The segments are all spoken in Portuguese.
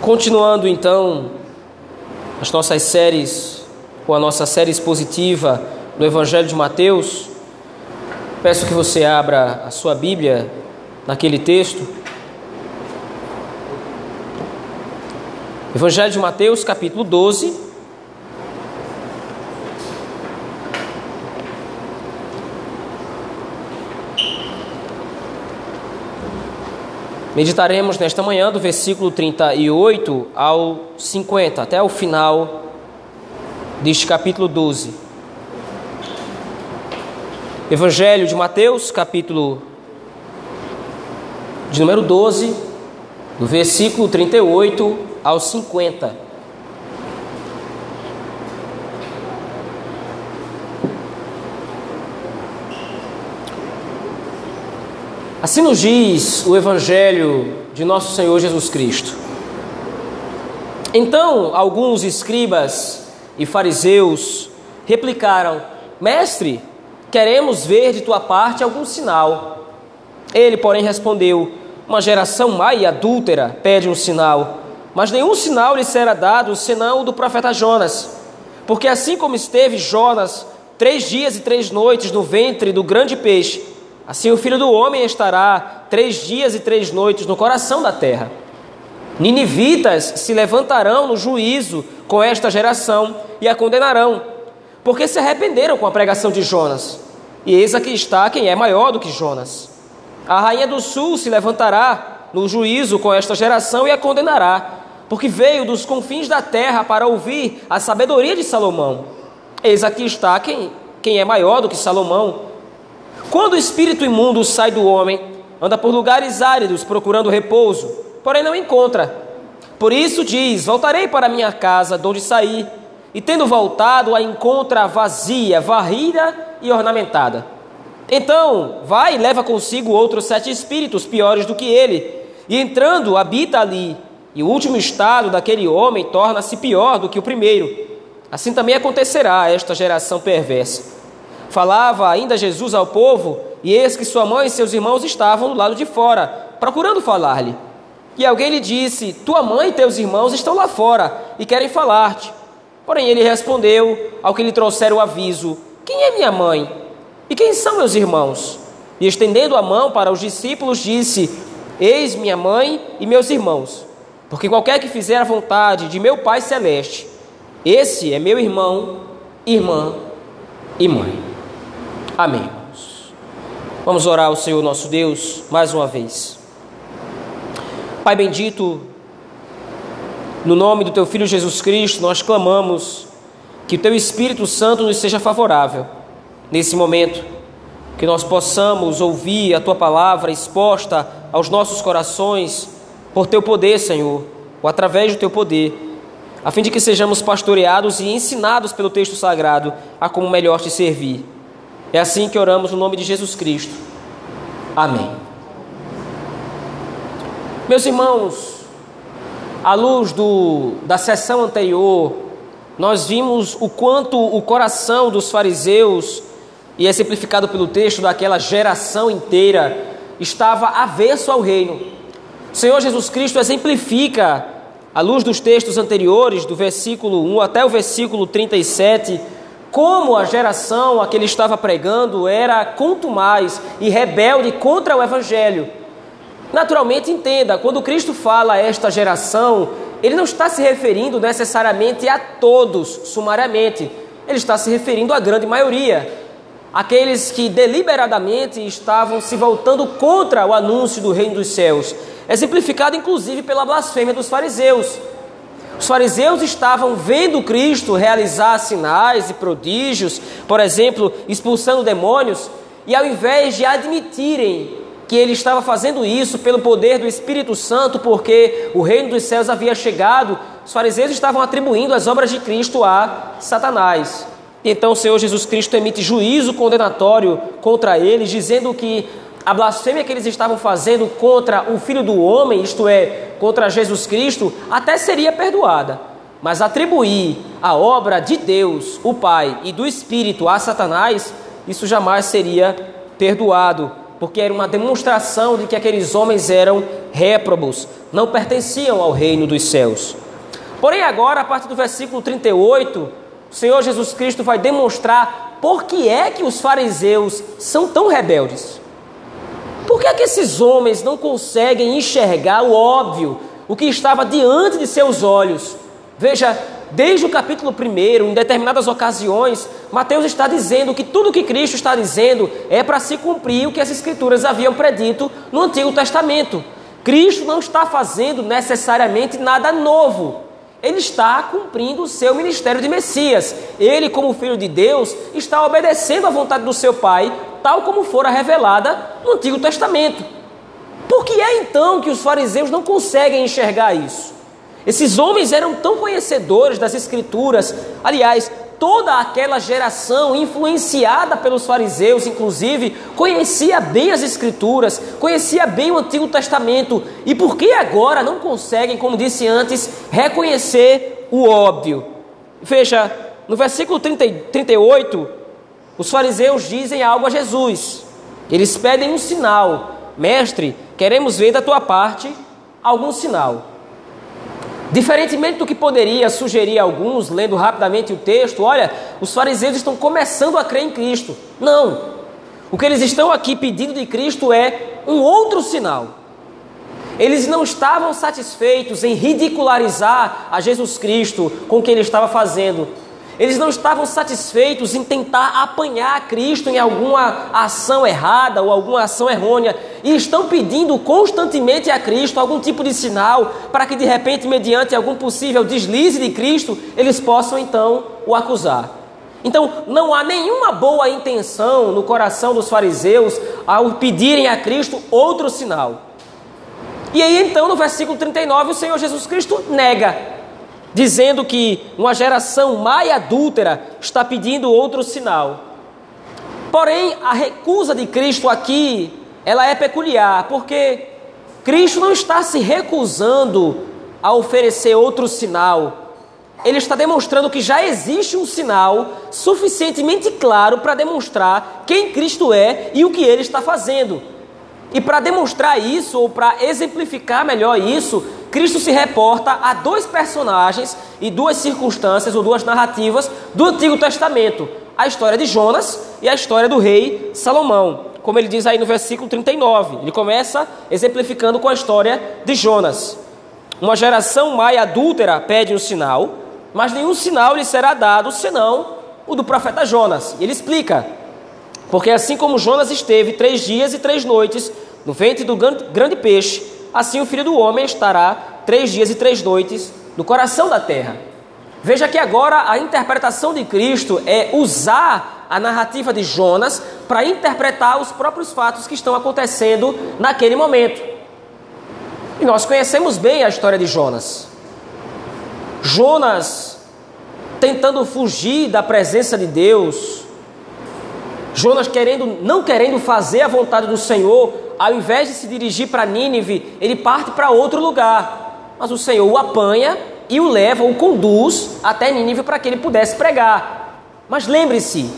Continuando então as nossas séries, ou a nossa série expositiva no Evangelho de Mateus, peço que você abra a sua Bíblia naquele texto. Evangelho de Mateus, capítulo 12. Meditaremos nesta manhã do versículo 38 ao 50, até o final deste capítulo 12. Evangelho de Mateus, capítulo de número 12, do versículo 38 ao 50. Assim nos diz o Evangelho de nosso Senhor Jesus Cristo. Então, alguns escribas e fariseus replicaram: Mestre, queremos ver de tua parte algum sinal. Ele, porém, respondeu: Uma geração má e adúltera pede um sinal, mas nenhum sinal lhe será dado senão o do profeta Jonas. Porque assim como esteve Jonas três dias e três noites no ventre do grande peixe, Assim o filho do homem estará três dias e três noites no coração da terra. Ninivitas se levantarão no juízo com esta geração e a condenarão, porque se arrependeram com a pregação de Jonas. E eis aqui está quem é maior do que Jonas. A rainha do sul se levantará no juízo com esta geração e a condenará, porque veio dos confins da terra para ouvir a sabedoria de Salomão. Eis aqui está quem, quem é maior do que Salomão. Quando o espírito imundo sai do homem, anda por lugares áridos procurando repouso, porém não encontra. Por isso diz: Voltarei para minha casa, de onde saí, e tendo voltado, a encontra vazia, varrida e ornamentada. Então vai e leva consigo outros sete espíritos piores do que ele, e entrando, habita ali. E o último estado daquele homem torna-se pior do que o primeiro. Assim também acontecerá a esta geração perversa. Falava ainda Jesus ao povo, e eis que sua mãe e seus irmãos estavam do lado de fora, procurando falar-lhe. E alguém lhe disse: Tua mãe e teus irmãos estão lá fora e querem falar-te. Porém ele respondeu ao que lhe trouxeram o aviso: Quem é minha mãe? E quem são meus irmãos? E estendendo a mão para os discípulos, disse: Eis minha mãe e meus irmãos. Porque qualquer que fizer a vontade de meu Pai celeste, esse é meu irmão, irmã e mãe. Amém. Vamos orar ao Senhor nosso Deus mais uma vez. Pai bendito, no nome do Teu Filho Jesus Cristo, nós clamamos que o Teu Espírito Santo nos seja favorável nesse momento, que nós possamos ouvir a Tua palavra exposta aos nossos corações por Teu poder, Senhor, ou através do Teu poder, a fim de que sejamos pastoreados e ensinados pelo texto sagrado a como melhor Te servir. É assim que oramos no nome de Jesus Cristo. Amém. Meus irmãos, à luz do, da sessão anterior, nós vimos o quanto o coração dos fariseus, e é simplificado pelo texto daquela geração inteira, estava avesso ao reino. O Senhor Jesus Cristo exemplifica, à luz dos textos anteriores, do versículo 1 até o versículo 37, como a geração a que ele estava pregando era contumaz e rebelde contra o Evangelho. Naturalmente, entenda, quando Cristo fala a esta geração, ele não está se referindo necessariamente a todos, sumariamente. Ele está se referindo à grande maioria. Aqueles que deliberadamente estavam se voltando contra o anúncio do reino dos céus. Exemplificado inclusive pela blasfêmia dos fariseus. Os fariseus estavam vendo Cristo realizar sinais e prodígios, por exemplo, expulsando demônios, e ao invés de admitirem que ele estava fazendo isso pelo poder do Espírito Santo, porque o reino dos céus havia chegado, os fariseus estavam atribuindo as obras de Cristo a Satanás. Então o Senhor Jesus Cristo emite juízo condenatório contra eles, dizendo que a blasfêmia que eles estavam fazendo contra o Filho do Homem, isto é, contra Jesus Cristo, até seria perdoada. Mas atribuir a obra de Deus, o Pai, e do Espírito a Satanás, isso jamais seria perdoado. porque era uma demonstração de que aqueles homens eram réprobos, não pertenciam ao reino dos céus. Porém, agora, a partir do versículo 38, o Senhor Jesus Cristo vai demonstrar por que é que os fariseus são tão rebeldes. Por que é que esses homens não conseguem enxergar o óbvio, o que estava diante de seus olhos? Veja, desde o capítulo 1, em determinadas ocasiões, Mateus está dizendo que tudo o que Cristo está dizendo é para se cumprir o que as Escrituras haviam predito no Antigo Testamento. Cristo não está fazendo necessariamente nada novo. Ele está cumprindo o seu ministério de Messias. Ele, como filho de Deus, está obedecendo à vontade do seu Pai, tal como fora revelada no Antigo Testamento. Por que é então que os fariseus não conseguem enxergar isso? Esses homens eram tão conhecedores das Escrituras, aliás, toda aquela geração influenciada pelos fariseus, inclusive, conhecia bem as Escrituras, conhecia bem o Antigo Testamento, e por que agora não conseguem, como disse antes, reconhecer o óbvio? Veja, no versículo 30, 38, os fariseus dizem algo a Jesus, eles pedem um sinal, mestre, queremos ver da tua parte algum sinal. Diferentemente do que poderia sugerir alguns, lendo rapidamente o texto, olha, os fariseus estão começando a crer em Cristo. Não. O que eles estão aqui pedindo de Cristo é um outro sinal. Eles não estavam satisfeitos em ridicularizar a Jesus Cristo com o que ele estava fazendo. Eles não estavam satisfeitos em tentar apanhar Cristo em alguma ação errada ou alguma ação errônea e estão pedindo constantemente a Cristo algum tipo de sinal para que de repente, mediante algum possível deslize de Cristo, eles possam então o acusar. Então, não há nenhuma boa intenção no coração dos fariseus ao pedirem a Cristo outro sinal. E aí, então, no versículo 39, o Senhor Jesus Cristo nega dizendo que uma geração e adúltera está pedindo outro sinal. Porém, a recusa de Cristo aqui, ela é peculiar, porque Cristo não está se recusando a oferecer outro sinal. Ele está demonstrando que já existe um sinal suficientemente claro para demonstrar quem Cristo é e o que ele está fazendo. E para demonstrar isso, ou para exemplificar melhor isso, Cristo se reporta a dois personagens e duas circunstâncias ou duas narrativas do Antigo Testamento: a história de Jonas e a história do rei Salomão. Como ele diz aí no versículo 39, ele começa exemplificando com a história de Jonas. Uma geração má e adúltera pede um sinal, mas nenhum sinal lhe será dado senão o do profeta Jonas. Ele explica: porque assim como Jonas esteve três dias e três noites no ventre do grande peixe, assim o filho do homem estará três dias e três noites no coração da terra. Veja que agora a interpretação de Cristo é usar a narrativa de Jonas para interpretar os próprios fatos que estão acontecendo naquele momento. E nós conhecemos bem a história de Jonas. Jonas tentando fugir da presença de Deus, Jonas querendo, não querendo fazer a vontade do Senhor, ao invés de se dirigir para Nínive, ele parte para outro lugar. Mas o Senhor o apanha e o leva, o conduz até Nínive para que ele pudesse pregar. Mas lembre-se,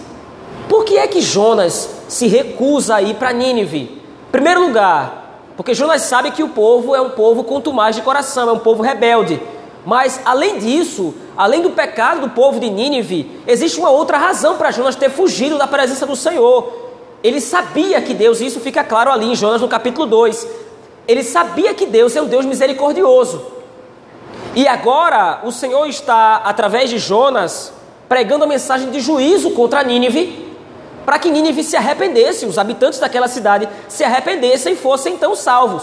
por que é que Jonas se recusa a ir para Nínive? Primeiro lugar, porque Jonas sabe que o povo é um povo contumaz de coração, é um povo rebelde. Mas, além disso, além do pecado do povo de Nínive, existe uma outra razão para Jonas ter fugido da presença do Senhor. Ele sabia que Deus, e isso fica claro ali em Jonas no capítulo 2, ele sabia que Deus é um Deus misericordioso. E agora o Senhor está, através de Jonas, pregando a mensagem de juízo contra Nínive, para que Nínive se arrependesse, os habitantes daquela cidade se arrependessem e fossem então salvos.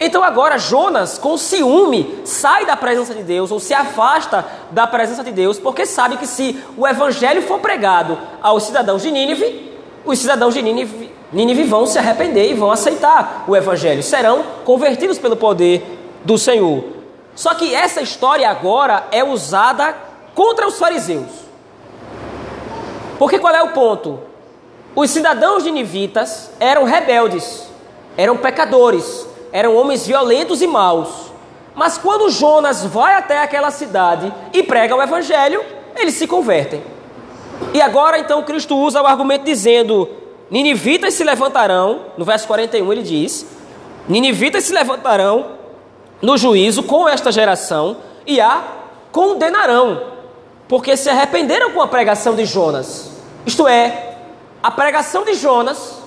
Então agora Jonas, com ciúme, sai da presença de Deus ou se afasta da presença de Deus, porque sabe que se o evangelho for pregado aos cidadãos de Nínive, os cidadãos de Nínive, vão se arrepender e vão aceitar o evangelho, serão convertidos pelo poder do Senhor. Só que essa história agora é usada contra os fariseus. Porque qual é o ponto? Os cidadãos de Nivitas eram rebeldes, eram pecadores, eram homens violentos e maus. Mas quando Jonas vai até aquela cidade e prega o evangelho, eles se convertem. E agora então Cristo usa o argumento dizendo: Ninivitas se levantarão, no verso 41 ele diz: Ninivitas se levantarão no juízo com esta geração e a condenarão, porque se arrependeram com a pregação de Jonas. Isto é, a pregação de Jonas,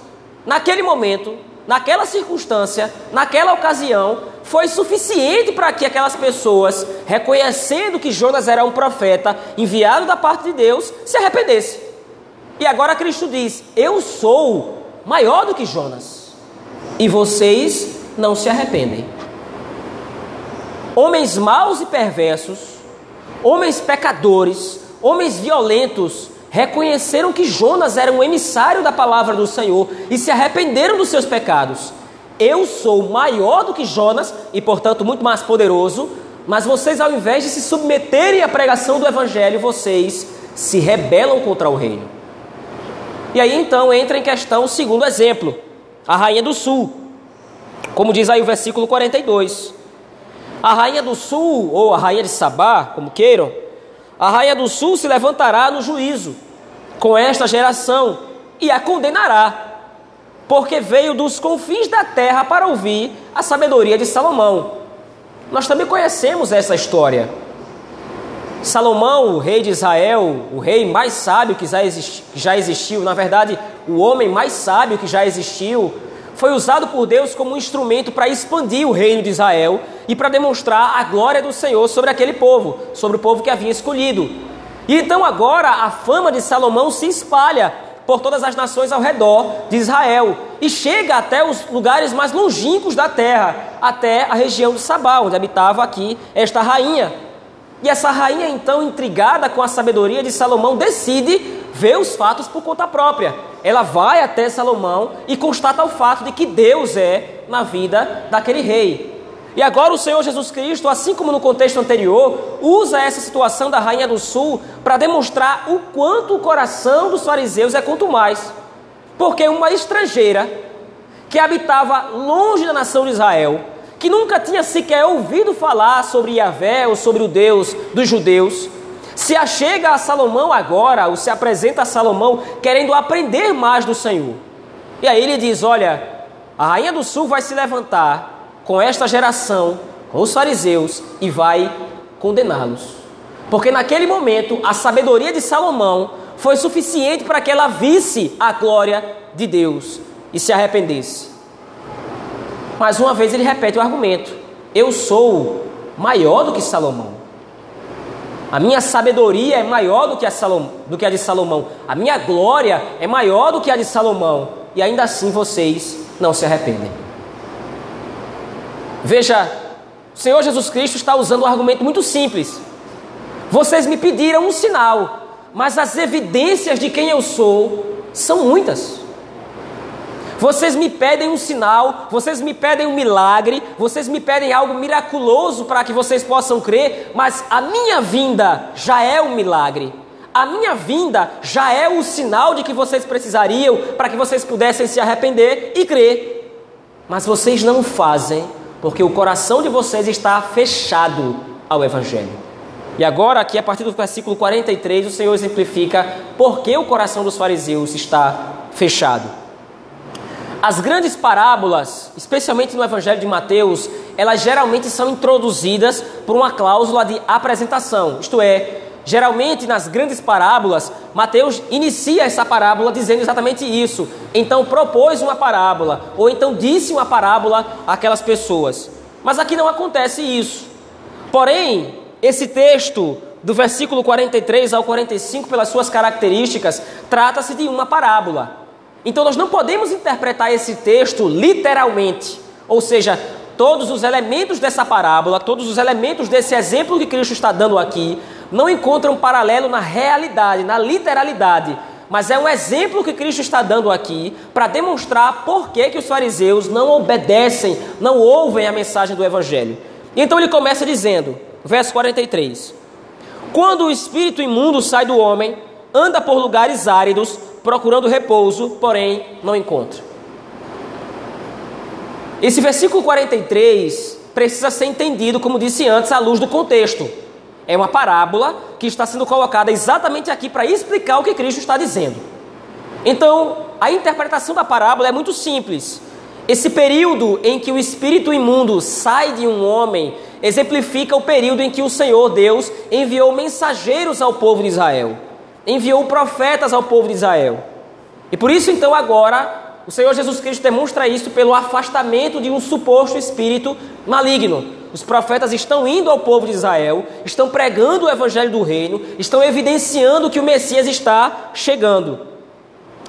naquele momento, naquela circunstância, naquela ocasião, foi suficiente para que aquelas pessoas, reconhecendo que Jonas era um profeta enviado da parte de Deus, se arrependessem. E agora Cristo diz: Eu sou maior do que Jonas, e vocês não se arrependem. Homens maus e perversos, homens pecadores, homens violentos, reconheceram que Jonas era um emissário da palavra do Senhor e se arrependeram dos seus pecados. Eu sou maior do que Jonas e, portanto, muito mais poderoso, mas vocês, ao invés de se submeterem à pregação do Evangelho, vocês se rebelam contra o reino. E aí então entra em questão o segundo exemplo, a rainha do sul. Como diz aí o versículo 42. A rainha do sul, ou a rainha de Sabá, como queiram, a rainha do sul se levantará no juízo com esta geração e a condenará, porque veio dos confins da terra para ouvir a sabedoria de Salomão. Nós também conhecemos essa história. Salomão, o rei de Israel, o rei mais sábio que já existiu, na verdade, o homem mais sábio que já existiu, foi usado por Deus como um instrumento para expandir o reino de Israel e para demonstrar a glória do Senhor sobre aquele povo, sobre o povo que havia escolhido. E então agora a fama de Salomão se espalha por todas as nações ao redor de Israel e chega até os lugares mais longínquos da terra, até a região de Sabá, onde habitava aqui esta rainha. E essa rainha, então, intrigada com a sabedoria de Salomão, decide ver os fatos por conta própria. Ela vai até Salomão e constata o fato de que Deus é na vida daquele rei. E agora o Senhor Jesus Cristo, assim como no contexto anterior, usa essa situação da rainha do sul para demonstrar o quanto o coração dos fariseus é quanto mais. Porque uma estrangeira que habitava longe da nação de Israel, que nunca tinha sequer ouvido falar sobre Yahvé ou sobre o Deus dos judeus, se achega a Salomão agora, ou se apresenta a Salomão querendo aprender mais do Senhor. E aí ele diz: Olha, a rainha do sul vai se levantar com esta geração, com os fariseus, e vai condená-los. Porque naquele momento a sabedoria de Salomão foi suficiente para que ela visse a glória de Deus e se arrependesse. Mais uma vez ele repete o argumento: Eu sou maior do que Salomão. A minha sabedoria é maior do que, a do que a de Salomão. A minha glória é maior do que a de Salomão. E ainda assim vocês não se arrependem. Veja, o Senhor Jesus Cristo está usando um argumento muito simples. Vocês me pediram um sinal, mas as evidências de quem eu sou são muitas. Vocês me pedem um sinal, vocês me pedem um milagre, vocês me pedem algo miraculoso para que vocês possam crer, mas a minha vinda já é um milagre. A minha vinda já é o sinal de que vocês precisariam para que vocês pudessem se arrepender e crer. Mas vocês não fazem porque o coração de vocês está fechado ao Evangelho. E agora, aqui a partir do versículo 43, o Senhor exemplifica por que o coração dos fariseus está fechado. As grandes parábolas, especialmente no Evangelho de Mateus, elas geralmente são introduzidas por uma cláusula de apresentação, isto é, Geralmente, nas grandes parábolas, Mateus inicia essa parábola dizendo exatamente isso. Então, propôs uma parábola, ou então disse uma parábola àquelas pessoas. Mas aqui não acontece isso. Porém, esse texto, do versículo 43 ao 45, pelas suas características, trata-se de uma parábola. Então, nós não podemos interpretar esse texto literalmente, ou seja, todos os elementos dessa parábola, todos os elementos desse exemplo que Cristo está dando aqui, não encontra um paralelo na realidade, na literalidade, mas é um exemplo que Cristo está dando aqui para demonstrar por que, que os fariseus não obedecem, não ouvem a mensagem do Evangelho. Então ele começa dizendo, verso 43: Quando o espírito imundo sai do homem, anda por lugares áridos, procurando repouso, porém não encontra. Esse versículo 43 precisa ser entendido, como disse antes, à luz do contexto. É uma parábola que está sendo colocada exatamente aqui para explicar o que Cristo está dizendo. Então, a interpretação da parábola é muito simples. Esse período em que o espírito imundo sai de um homem exemplifica o período em que o Senhor Deus enviou mensageiros ao povo de Israel, enviou profetas ao povo de Israel. E por isso, então, agora, o Senhor Jesus Cristo demonstra isso pelo afastamento de um suposto espírito maligno. Os profetas estão indo ao povo de Israel, estão pregando o evangelho do reino, estão evidenciando que o Messias está chegando.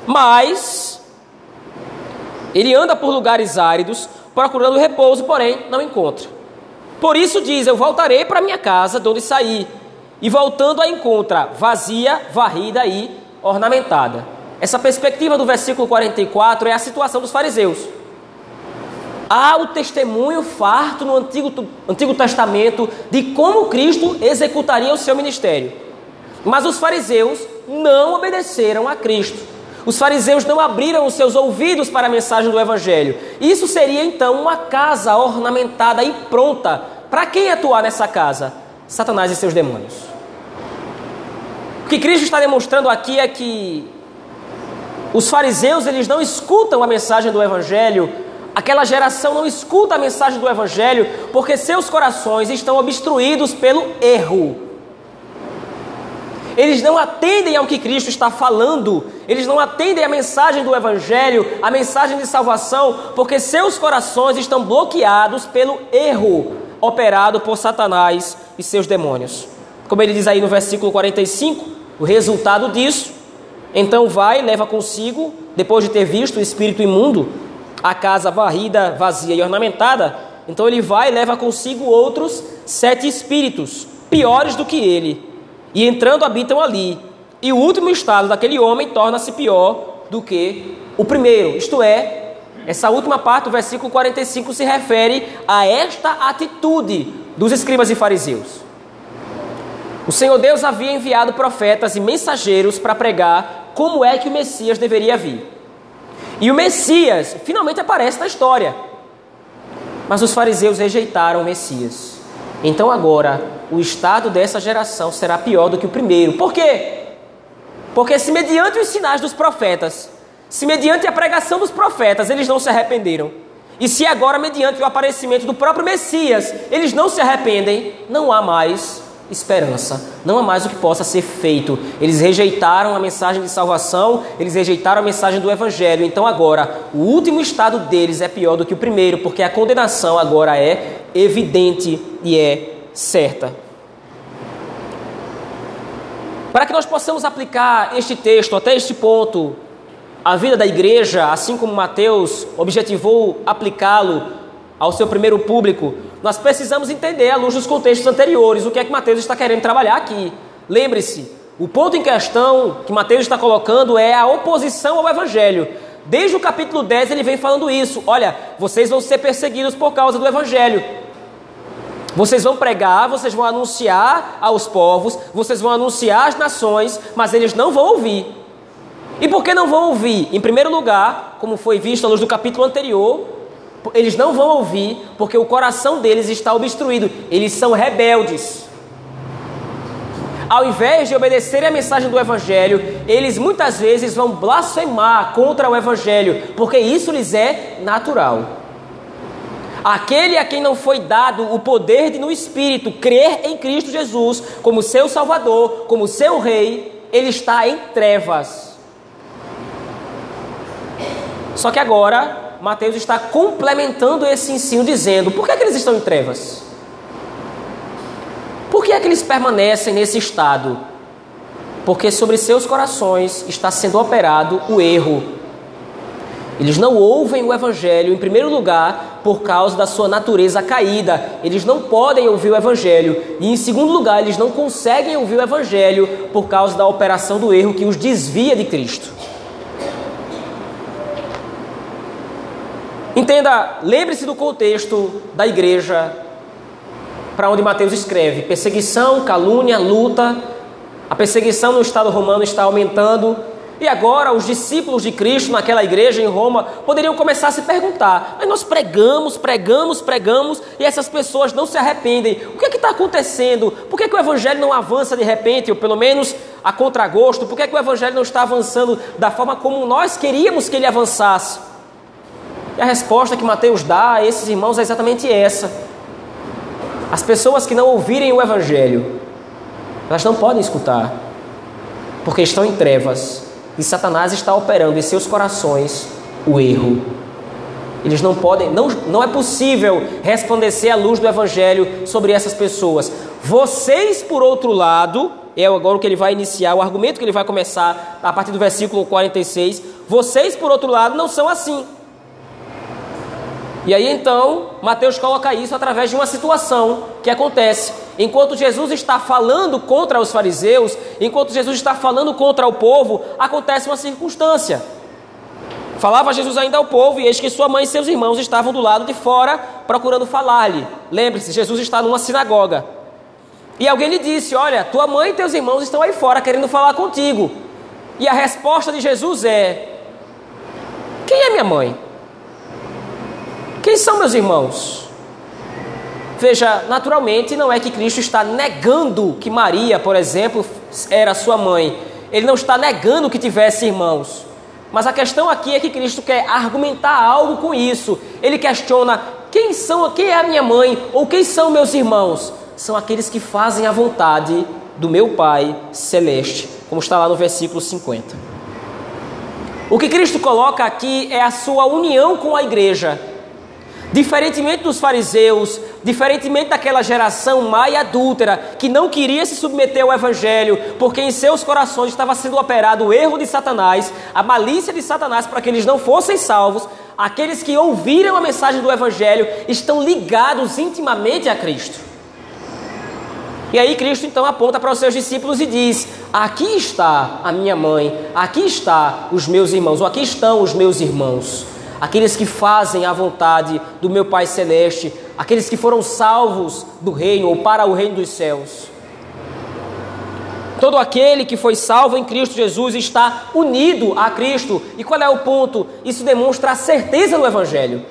Mas ele anda por lugares áridos, procurando repouso, porém não encontra. Por isso diz: Eu voltarei para minha casa, de onde saí. E voltando a encontra vazia, varrida e ornamentada. Essa perspectiva do versículo 44 é a situação dos fariseus. Há o testemunho farto no Antigo, Antigo Testamento de como Cristo executaria o seu ministério. Mas os fariseus não obedeceram a Cristo. Os fariseus não abriram os seus ouvidos para a mensagem do Evangelho. Isso seria então uma casa ornamentada e pronta. Para quem atuar nessa casa? Satanás e seus demônios. O que Cristo está demonstrando aqui é que os fariseus eles não escutam a mensagem do Evangelho. Aquela geração não escuta a mensagem do Evangelho porque seus corações estão obstruídos pelo erro. Eles não atendem ao que Cristo está falando, eles não atendem à mensagem do Evangelho, a mensagem de salvação, porque seus corações estão bloqueados pelo erro operado por Satanás e seus demônios. Como ele diz aí no versículo 45, o resultado disso, então vai, leva consigo, depois de ter visto o espírito imundo, a casa varrida, vazia e ornamentada, então ele vai e leva consigo outros sete espíritos, piores do que ele e entrando habitam ali. E o último estado daquele homem torna-se pior do que o primeiro. Isto é, essa última parte do versículo 45 se refere a esta atitude dos escribas e fariseus. O Senhor Deus havia enviado profetas e mensageiros para pregar como é que o Messias deveria vir. E o Messias finalmente aparece na história. Mas os fariseus rejeitaram o Messias. Então agora o estado dessa geração será pior do que o primeiro. Por quê? Porque se mediante os sinais dos profetas, se mediante a pregação dos profetas eles não se arrependeram, e se agora mediante o aparecimento do próprio Messias eles não se arrependem, não há mais esperança, não há mais o que possa ser feito. Eles rejeitaram a mensagem de salvação, eles rejeitaram a mensagem do Evangelho. Então agora, o último estado deles é pior do que o primeiro, porque a condenação agora é evidente e é certa. Para que nós possamos aplicar este texto até este ponto, a vida da igreja, assim como Mateus objetivou aplicá-lo ao seu primeiro público, nós precisamos entender, à luz dos contextos anteriores, o que é que Mateus está querendo trabalhar aqui. Lembre-se, o ponto em questão que Mateus está colocando é a oposição ao Evangelho. Desde o capítulo 10 ele vem falando isso. Olha, vocês vão ser perseguidos por causa do Evangelho. Vocês vão pregar, vocês vão anunciar aos povos, vocês vão anunciar às nações, mas eles não vão ouvir. E por que não vão ouvir? Em primeiro lugar, como foi visto à luz do capítulo anterior, eles não vão ouvir porque o coração deles está obstruído, eles são rebeldes. Ao invés de obedecerem a mensagem do Evangelho, eles muitas vezes vão blasfemar contra o Evangelho, porque isso lhes é natural. Aquele a quem não foi dado o poder de, no Espírito, crer em Cristo Jesus como seu Salvador, como seu Rei, ele está em trevas. Só que agora, Mateus está complementando esse ensino, dizendo: por que, é que eles estão em trevas? Por que é que eles permanecem nesse estado? Porque sobre seus corações está sendo operado o erro eles não ouvem o Evangelho, em primeiro lugar, por causa da sua natureza caída. Eles não podem ouvir o Evangelho. E, em segundo lugar, eles não conseguem ouvir o Evangelho por causa da operação do erro que os desvia de Cristo. Entenda, lembre-se do contexto da igreja para onde Mateus escreve: perseguição, calúnia, luta. A perseguição no Estado romano está aumentando e agora os discípulos de Cristo naquela igreja em Roma poderiam começar a se perguntar: mas nós pregamos, pregamos, pregamos e essas pessoas não se arrependem. O que é está acontecendo? Por que, que o evangelho não avança de repente? Ou pelo menos a contragosto? Por que, é que o Evangelho não está avançando da forma como nós queríamos que ele avançasse? E a resposta que Mateus dá a esses irmãos é exatamente essa. As pessoas que não ouvirem o Evangelho, elas não podem escutar, porque estão em trevas e Satanás está operando em seus corações o erro. Eles não podem, não, não é possível resplandecer a luz do Evangelho sobre essas pessoas. Vocês, por outro lado, é agora o que ele vai iniciar, o argumento que ele vai começar a partir do versículo 46. Vocês, por outro lado, não são assim. E aí então, Mateus coloca isso através de uma situação que acontece. Enquanto Jesus está falando contra os fariseus, enquanto Jesus está falando contra o povo, acontece uma circunstância. Falava Jesus ainda ao povo, e eis que sua mãe e seus irmãos estavam do lado de fora, procurando falar-lhe. Lembre-se, Jesus está numa sinagoga. E alguém lhe disse: Olha, tua mãe e teus irmãos estão aí fora querendo falar contigo. E a resposta de Jesus é: Quem é minha mãe? Quem são meus irmãos? Veja, naturalmente não é que Cristo está negando que Maria, por exemplo, era sua mãe. Ele não está negando que tivesse irmãos. Mas a questão aqui é que Cristo quer argumentar algo com isso. Ele questiona quem são, quem é a minha mãe ou quem são meus irmãos? São aqueles que fazem a vontade do meu Pai celeste, como está lá no versículo 50. O que Cristo coloca aqui é a sua união com a igreja Diferentemente dos fariseus, diferentemente daquela geração má e adúltera que não queria se submeter ao evangelho, porque em seus corações estava sendo operado o erro de Satanás, a malícia de Satanás para que eles não fossem salvos, aqueles que ouviram a mensagem do evangelho estão ligados intimamente a Cristo. E aí Cristo então aponta para os seus discípulos e diz: Aqui está a minha mãe, aqui está os meus irmãos, ou aqui estão os meus irmãos aqueles que fazem a vontade do meu Pai Celeste, aqueles que foram salvos do reino ou para o reino dos céus. Todo aquele que foi salvo em Cristo Jesus está unido a Cristo. E qual é o ponto? Isso demonstra a certeza do Evangelho.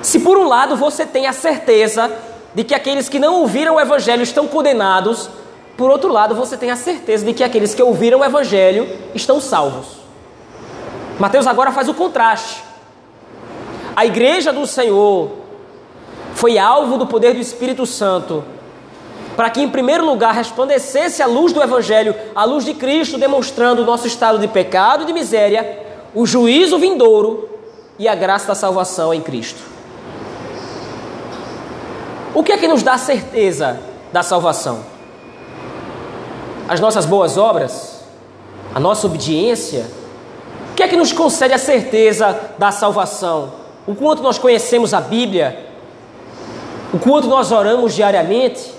Se por um lado você tem a certeza de que aqueles que não ouviram o Evangelho estão condenados, por outro lado você tem a certeza de que aqueles que ouviram o Evangelho estão salvos. Mateus agora faz o contraste. A igreja do Senhor foi alvo do poder do Espírito Santo, para que, em primeiro lugar, resplandecesse a luz do Evangelho, a luz de Cristo, demonstrando o nosso estado de pecado e de miséria, o juízo vindouro e a graça da salvação em Cristo. O que é que nos dá certeza da salvação? As nossas boas obras? A nossa obediência? O que é que nos concede a certeza da salvação? O quanto nós conhecemos a Bíblia, o quanto nós oramos diariamente,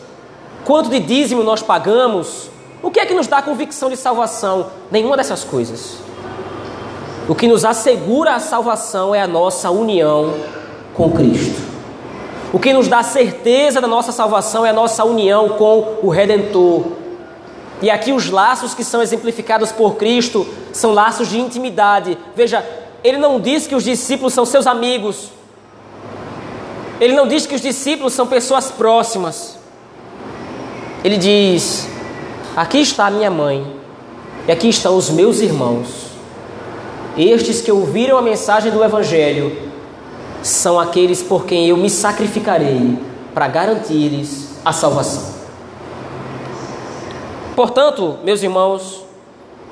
quanto de dízimo nós pagamos, o que é que nos dá convicção de salvação? Nenhuma dessas coisas. O que nos assegura a salvação é a nossa união com Cristo. O que nos dá certeza da nossa salvação é a nossa união com o Redentor. E aqui os laços que são exemplificados por Cristo são laços de intimidade. Veja, ele não diz que os discípulos são seus amigos. Ele não diz que os discípulos são pessoas próximas. Ele diz: Aqui está a minha mãe, e aqui estão os meus irmãos. Estes que ouviram a mensagem do Evangelho são aqueles por quem eu me sacrificarei para garantir-lhes a salvação. Portanto, meus irmãos,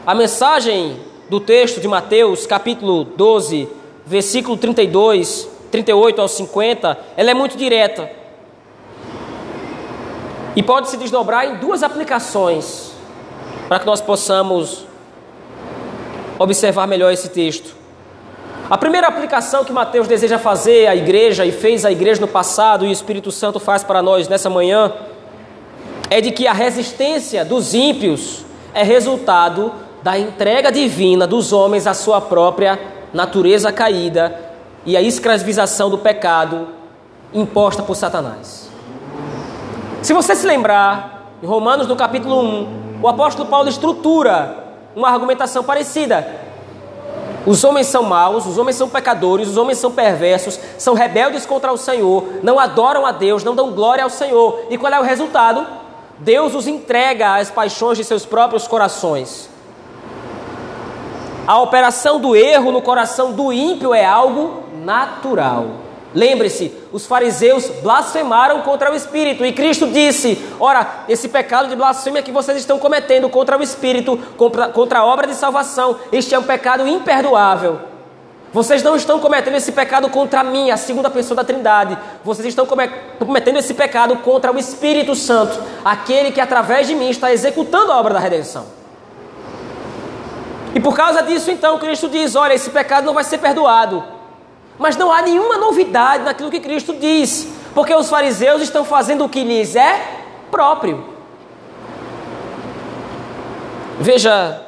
a mensagem do texto de Mateus, capítulo 12, versículo 32, 38 ao 50, ela é muito direta. E pode se desdobrar em duas aplicações para que nós possamos observar melhor esse texto. A primeira aplicação que Mateus deseja fazer à igreja e fez à igreja no passado e o Espírito Santo faz para nós nessa manhã é de que a resistência dos ímpios é resultado da entrega divina dos homens à sua própria natureza caída e a escravização do pecado imposta por Satanás. Se você se lembrar, em Romanos no capítulo 1, o apóstolo Paulo estrutura uma argumentação parecida. Os homens são maus, os homens são pecadores, os homens são perversos, são rebeldes contra o Senhor, não adoram a Deus, não dão glória ao Senhor. E qual é o resultado? Deus os entrega às paixões de seus próprios corações. A operação do erro no coração do ímpio é algo natural. Lembre-se, os fariseus blasfemaram contra o Espírito e Cristo disse: Ora, esse pecado de blasfêmia que vocês estão cometendo contra o Espírito, contra, a obra de salvação, este é um pecado imperdoável. Vocês não estão cometendo esse pecado contra mim, a segunda pessoa da Trindade. Vocês estão cometendo esse pecado contra o Espírito Santo, aquele que através de mim está executando a obra da redenção. E por causa disso, então, Cristo diz: olha, esse pecado não vai ser perdoado. Mas não há nenhuma novidade naquilo que Cristo diz, porque os fariseus estão fazendo o que lhes é próprio. Veja,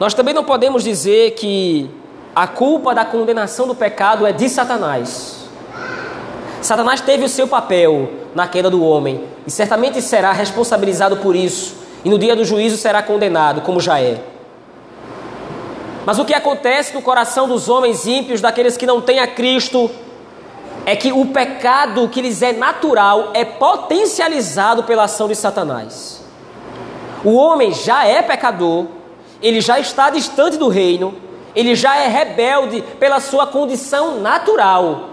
nós também não podemos dizer que a culpa da condenação do pecado é de Satanás. Satanás teve o seu papel na queda do homem e certamente será responsabilizado por isso, e no dia do juízo será condenado, como já é. Mas o que acontece no coração dos homens ímpios, daqueles que não têm a Cristo, é que o pecado que lhes é natural é potencializado pela ação de Satanás. O homem já é pecador, ele já está distante do reino, ele já é rebelde pela sua condição natural.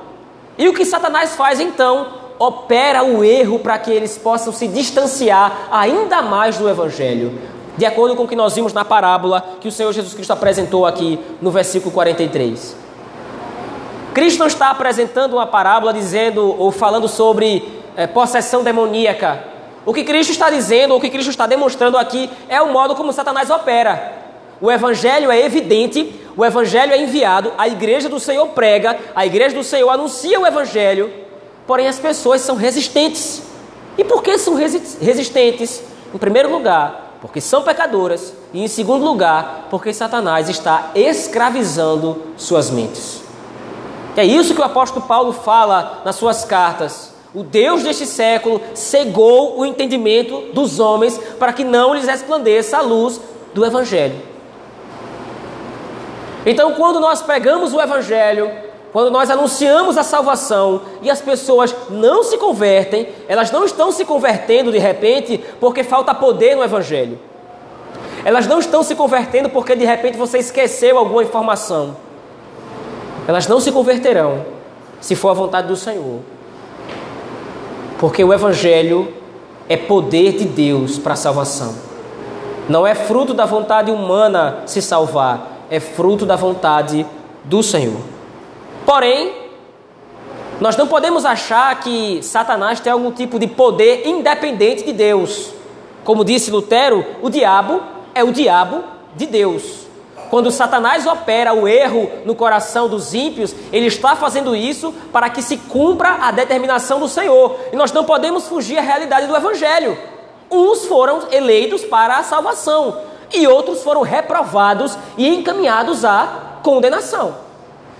E o que Satanás faz então? Opera o erro para que eles possam se distanciar ainda mais do Evangelho, de acordo com o que nós vimos na parábola que o Senhor Jesus Cristo apresentou aqui no versículo 43. Cristo não está apresentando uma parábola dizendo ou falando sobre é, possessão demoníaca. O que Cristo está dizendo, ou o que Cristo está demonstrando aqui, é o modo como Satanás opera. O evangelho é evidente, o evangelho é enviado, a igreja do Senhor prega, a igreja do Senhor anuncia o evangelho, porém as pessoas são resistentes. E por que são resistentes? Em primeiro lugar, porque são pecadoras, e em segundo lugar, porque Satanás está escravizando suas mentes. É isso que o apóstolo Paulo fala nas suas cartas. O Deus deste século cegou o entendimento dos homens para que não lhes resplandeça a luz do Evangelho. Então, quando nós pegamos o Evangelho, quando nós anunciamos a salvação e as pessoas não se convertem, elas não estão se convertendo de repente porque falta poder no Evangelho. Elas não estão se convertendo porque de repente você esqueceu alguma informação. Elas não se converterão se for a vontade do Senhor. Porque o Evangelho é poder de Deus para a salvação. Não é fruto da vontade humana se salvar, é fruto da vontade do Senhor. Porém, nós não podemos achar que Satanás tem algum tipo de poder independente de Deus. Como disse Lutero, o diabo é o diabo de Deus. Quando Satanás opera o erro no coração dos ímpios, ele está fazendo isso para que se cumpra a determinação do Senhor. E nós não podemos fugir à realidade do Evangelho. Uns foram eleitos para a salvação, e outros foram reprovados e encaminhados à condenação.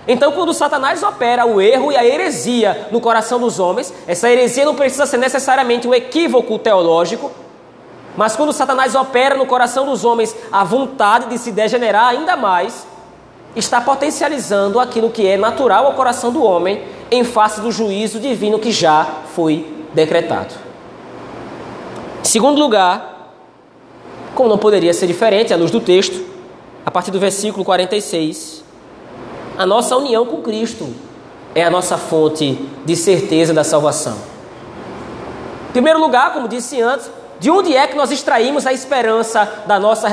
Então, quando Satanás opera o erro e a heresia no coração dos homens, essa heresia não precisa ser necessariamente um equívoco teológico, mas quando Satanás opera no coração dos homens a vontade de se degenerar ainda mais, está potencializando aquilo que é natural ao coração do homem em face do juízo divino que já foi decretado. Em segundo lugar, como não poderia ser diferente à luz do texto, a partir do versículo 46, a nossa união com Cristo é a nossa fonte de certeza da salvação. Em primeiro lugar, como disse antes, de onde é que nós extraímos a esperança da nossa,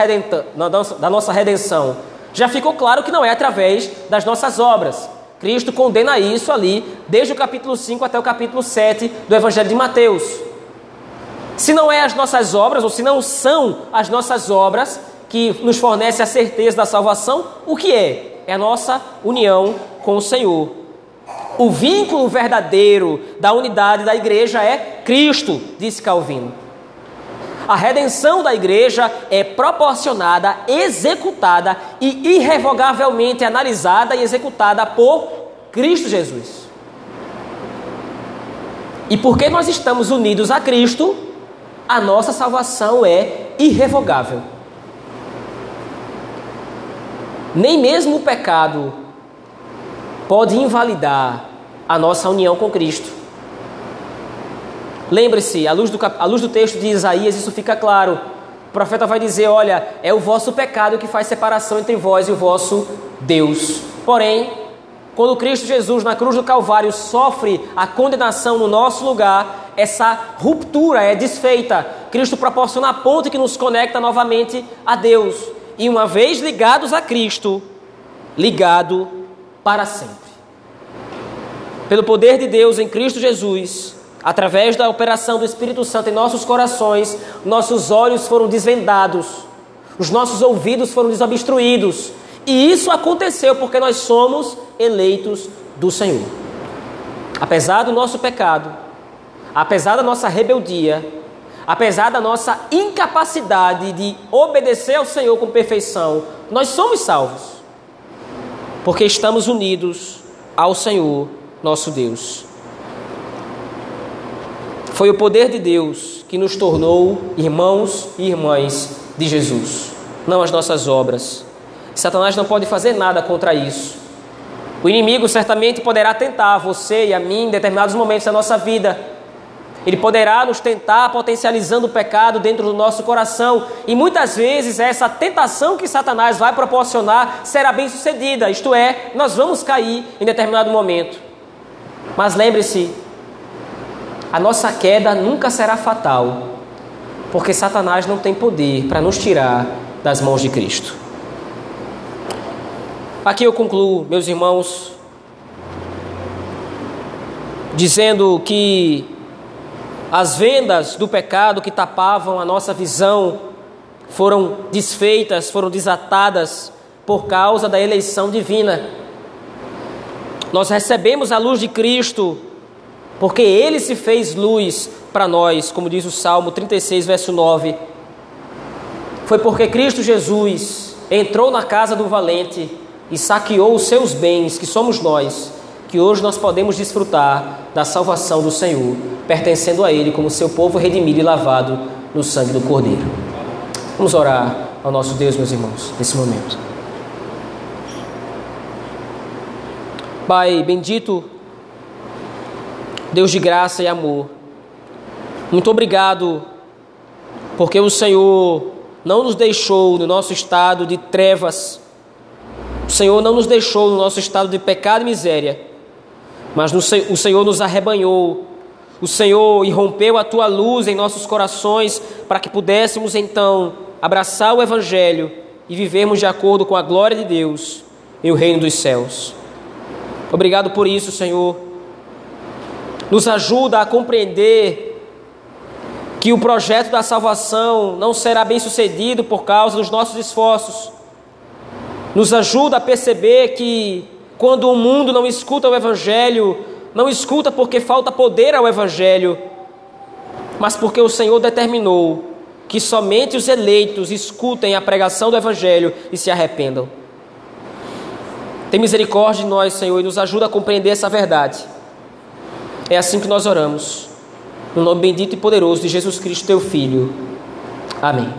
da nossa redenção? Já ficou claro que não é através das nossas obras. Cristo condena isso ali, desde o capítulo 5 até o capítulo 7 do Evangelho de Mateus. Se não é as nossas obras, ou se não são as nossas obras que nos fornece a certeza da salvação, o que é? É a nossa união com o Senhor. O vínculo verdadeiro da unidade da igreja é Cristo, disse Calvino. A redenção da igreja é proporcionada, executada e irrevogavelmente analisada e executada por Cristo Jesus. E porque nós estamos unidos a Cristo, a nossa salvação é irrevogável. Nem mesmo o pecado pode invalidar a nossa união com Cristo. Lembre-se, à, luz do, à luz do texto de Isaías, isso fica claro. O profeta vai dizer: Olha, é o vosso pecado que faz separação entre vós e o vosso Deus. Porém, quando Cristo Jesus na cruz do Calvário sofre a condenação no nosso lugar, essa ruptura é desfeita. Cristo proporciona a ponte que nos conecta novamente a Deus. E uma vez ligados a Cristo, ligado para sempre. Pelo poder de Deus em Cristo Jesus, através da operação do Espírito Santo em nossos corações, nossos olhos foram desvendados, os nossos ouvidos foram desobstruídos. E isso aconteceu porque nós somos eleitos do Senhor. Apesar do nosso pecado, apesar da nossa rebeldia, apesar da nossa incapacidade de obedecer ao Senhor com perfeição, nós somos salvos. Porque estamos unidos ao Senhor, nosso Deus. Foi o poder de Deus que nos tornou irmãos e irmãs de Jesus, não as nossas obras. Satanás não pode fazer nada contra isso. O inimigo certamente poderá tentar você e a mim em determinados momentos da nossa vida. Ele poderá nos tentar potencializando o pecado dentro do nosso coração, e muitas vezes essa tentação que Satanás vai proporcionar será bem sucedida, isto é, nós vamos cair em determinado momento. Mas lembre-se, a nossa queda nunca será fatal, porque Satanás não tem poder para nos tirar das mãos de Cristo. Aqui eu concluo, meus irmãos, dizendo que as vendas do pecado que tapavam a nossa visão foram desfeitas, foram desatadas por causa da eleição divina. Nós recebemos a luz de Cristo porque ele se fez luz para nós, como diz o Salmo 36, verso 9. Foi porque Cristo Jesus entrou na casa do valente e saqueou os seus bens, que somos nós, que hoje nós podemos desfrutar da salvação do Senhor, pertencendo a Ele como seu povo redimido e lavado no sangue do Cordeiro. Vamos orar ao nosso Deus, meus irmãos, nesse momento. Pai, bendito, Deus de graça e amor, muito obrigado, porque o Senhor não nos deixou no nosso estado de trevas o Senhor não nos deixou no nosso estado de pecado e miséria, mas no, o Senhor nos arrebanhou. O Senhor irrompeu a tua luz em nossos corações para que pudéssemos então abraçar o Evangelho e vivermos de acordo com a glória de Deus e o reino dos céus. Obrigado por isso, Senhor. Nos ajuda a compreender que o projeto da salvação não será bem sucedido por causa dos nossos esforços nos ajuda a perceber que quando o mundo não escuta o Evangelho, não escuta porque falta poder ao Evangelho, mas porque o Senhor determinou que somente os eleitos escutem a pregação do Evangelho e se arrependam. Tem misericórdia de nós, Senhor, e nos ajuda a compreender essa verdade. É assim que nós oramos. No nome bendito e poderoso de Jesus Cristo, teu Filho. Amém.